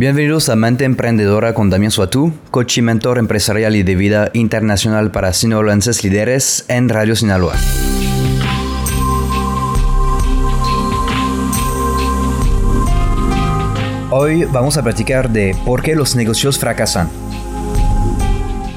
Bienvenidos a Mente Emprendedora con Damián Suatú, coach y mentor empresarial y de vida internacional para sinaloenses líderes en Radio Sinaloa. Hoy vamos a platicar de por qué los negocios fracasan.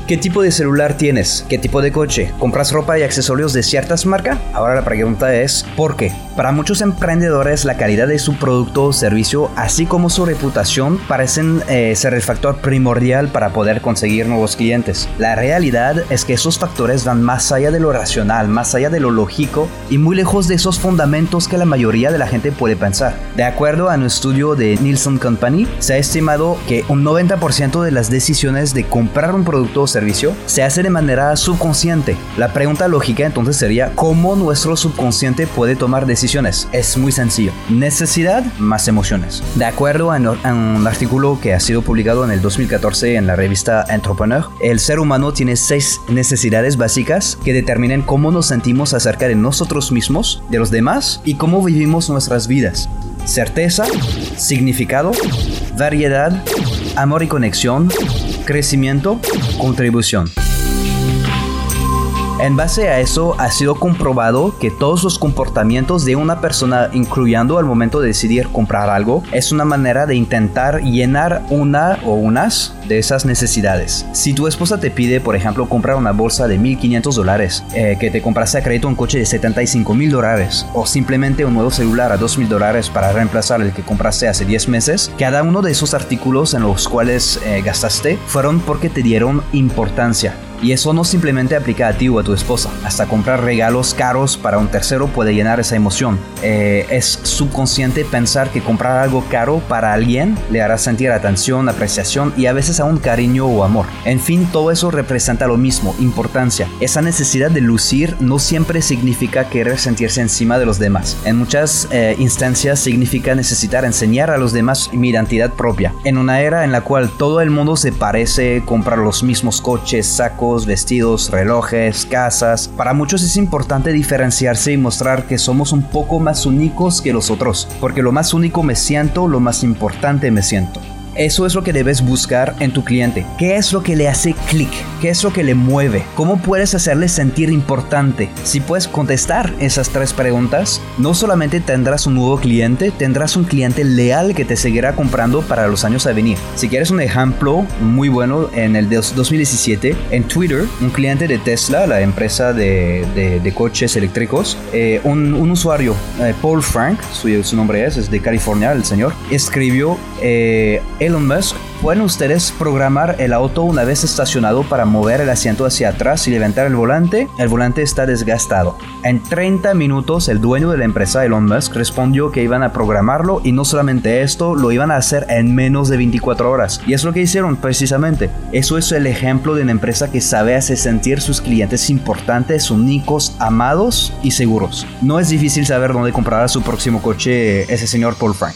¿Qué tipo de celular tienes? ¿Qué tipo de coche? ¿Compras ropa y accesorios de ciertas marcas? Ahora la pregunta es ¿por qué? Para muchos emprendedores la calidad de su producto o servicio así como su reputación parecen eh, ser el factor primordial para poder conseguir nuevos clientes. La realidad es que esos factores van más allá de lo racional, más allá de lo lógico y muy lejos de esos fundamentos que la mayoría de la gente puede pensar. De acuerdo a un estudio de Nielsen Company, se ha estimado que un 90% de las decisiones de comprar un producto servicio se hace de manera subconsciente. La pregunta lógica entonces sería cómo nuestro subconsciente puede tomar decisiones. Es muy sencillo. Necesidad más emociones. De acuerdo a un artículo que ha sido publicado en el 2014 en la revista Entrepreneur, el ser humano tiene seis necesidades básicas que determinan cómo nos sentimos acerca de nosotros mismos, de los demás y cómo vivimos nuestras vidas. Certeza, significado, variedad, amor y conexión, crecimiento, contribución. En base a eso, ha sido comprobado que todos los comportamientos de una persona, incluyendo al momento de decidir comprar algo, es una manera de intentar llenar una o unas de esas necesidades. Si tu esposa te pide, por ejemplo, comprar una bolsa de 1500 dólares, eh, que te compraste a crédito un coche de 75 mil dólares, o simplemente un nuevo celular a 2000 dólares para reemplazar el que compraste hace 10 meses, cada uno de esos artículos en los cuales eh, gastaste fueron porque te dieron importancia y eso no simplemente aplica a ti o a tu esposa. Hasta comprar regalos caros para un tercero puede llenar esa emoción. Eh, es subconsciente pensar que comprar algo caro para alguien le hará sentir atención, apreciación y a veces aún cariño o amor. En fin, todo eso representa lo mismo, importancia. Esa necesidad de lucir no siempre significa querer sentirse encima de los demás. En muchas eh, instancias significa necesitar enseñar a los demás mi identidad propia. En una era en la cual todo el mundo se parece, comprar los mismos coches, sacos, vestidos, relojes, casas. Para muchos es importante diferenciarse y mostrar que somos un poco más únicos que los otros, porque lo más único me siento, lo más importante me siento. Eso es lo que debes buscar en tu cliente. ¿Qué es lo que le hace clic? ¿Qué es lo que le mueve? ¿Cómo puedes hacerle sentir importante? Si puedes contestar esas tres preguntas, no solamente tendrás un nuevo cliente, tendrás un cliente leal que te seguirá comprando para los años a venir. Si quieres un ejemplo muy bueno, en el 2017, en Twitter, un cliente de Tesla, la empresa de, coches eléctricos, eh, un, usuario, eh, Paul Frank, su, su, nombre es, es de California, el señor, escribió eh, Elon Musk, ¿pueden ustedes programar el auto una vez estacionado para mover el asiento hacia atrás y levantar el volante? El volante está desgastado. En 30 minutos, el dueño de la empresa, Elon Musk, respondió que iban a programarlo y no solamente esto, lo iban a hacer en menos de 24 horas. Y es lo que hicieron precisamente. Eso es el ejemplo de una empresa que sabe hacer sentir sus clientes importantes, únicos, amados y seguros. No es difícil saber dónde comprará su próximo coche ese señor Paul Frank.